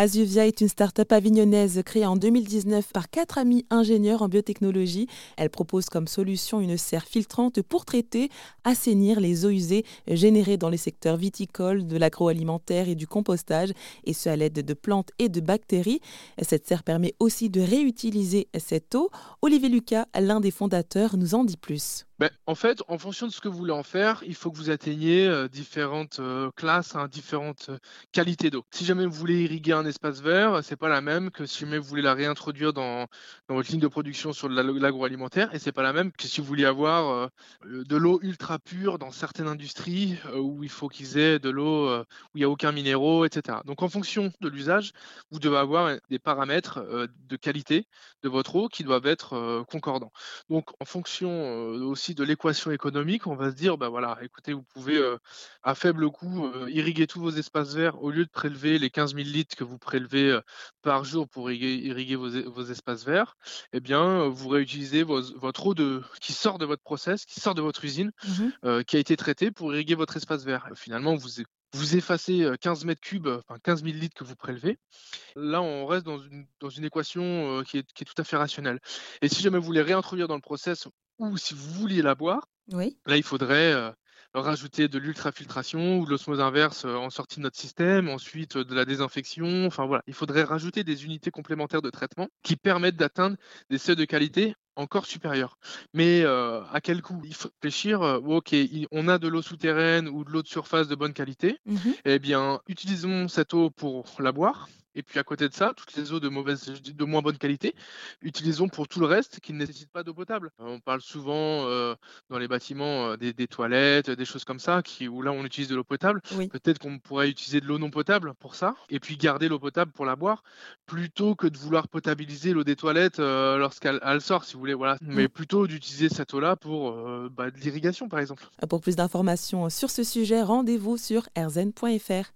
Azuvia est une start-up avignonnaise créée en 2019 par quatre amis ingénieurs en biotechnologie. Elle propose comme solution une serre filtrante pour traiter, assainir les eaux usées générées dans les secteurs viticoles, de l'agroalimentaire et du compostage, et ce à l'aide de plantes et de bactéries. Cette serre permet aussi de réutiliser cette eau. Olivier Lucas, l'un des fondateurs, nous en dit plus. Ben, en fait, en fonction de ce que vous voulez en faire, il faut que vous atteigniez euh, différentes euh, classes, hein, différentes euh, qualités d'eau. Si jamais vous voulez irriguer un espace vert, c'est pas la même que si vous voulez la réintroduire dans, votre ligne de production sur l'agroalimentaire, et c'est pas la même que si vous voulez avoir de l'eau ultra pure dans certaines industries où il faut qu'ils aient de l'eau où il n'y a aucun minéraux, etc. Donc en fonction de l'usage, vous devez avoir des paramètres de qualité de votre eau qui doivent être concordants. Donc en fonction aussi de l'équation économique, on va se dire, bah voilà, écoutez, vous pouvez euh, à faible coût euh, irriguer tous vos espaces verts au lieu de prélever les 15 000 litres que vous prélevez par jour pour irriguer, vos, espaces verts, eh bien, vous réutilisez votre eau de, qui sort de votre process, qui sort de votre usine, mmh qui a été traitée pour irriguer votre espace vert. Finalement, vous, vous effacez 15 mètres cubes, enfin 15 000 litres que vous prélevez. Là, on reste dans une, dans une équation qui est, qui, est, tout à fait rationnelle. Et si jamais vous voulez réintroduire dans le process, ou si vous vouliez la boire, là, il faudrait rajouter de l'ultrafiltration ou de l'osmose inverse euh, en sortie de notre système, ensuite euh, de la désinfection. Enfin voilà, il faudrait rajouter des unités complémentaires de traitement qui permettent d'atteindre des seuils de qualité encore supérieurs. Mais à quel coût? Il faut réfléchir, ok, on a de l'eau souterraine ou de l'eau de surface de bonne qualité, mmh eh bien, utilisons cette eau pour la boire, et puis à côté de ça, toutes les eaux de mauvaise, de moins bonne qualité, utilisons pour tout le reste qui ne nécessite pas d'eau potable. On parle souvent euh, dans les bâtiments euh, des, toilettes, des choses comme ça, qui, où là on utilise de l'eau potable. Peut-être qu'on pourrait utiliser de l'eau non potable pour ça, et puis garder l'eau potable pour la boire, plutôt que de vouloir potabiliser l'eau des toilettes euh, lorsqu'elle sort, si vous voulez. Voilà. Mais plutôt d'utiliser cette eau-là pour bah, de l'irrigation, par exemple. Pour plus d'informations sur ce sujet, rendez-vous sur erzen.fr.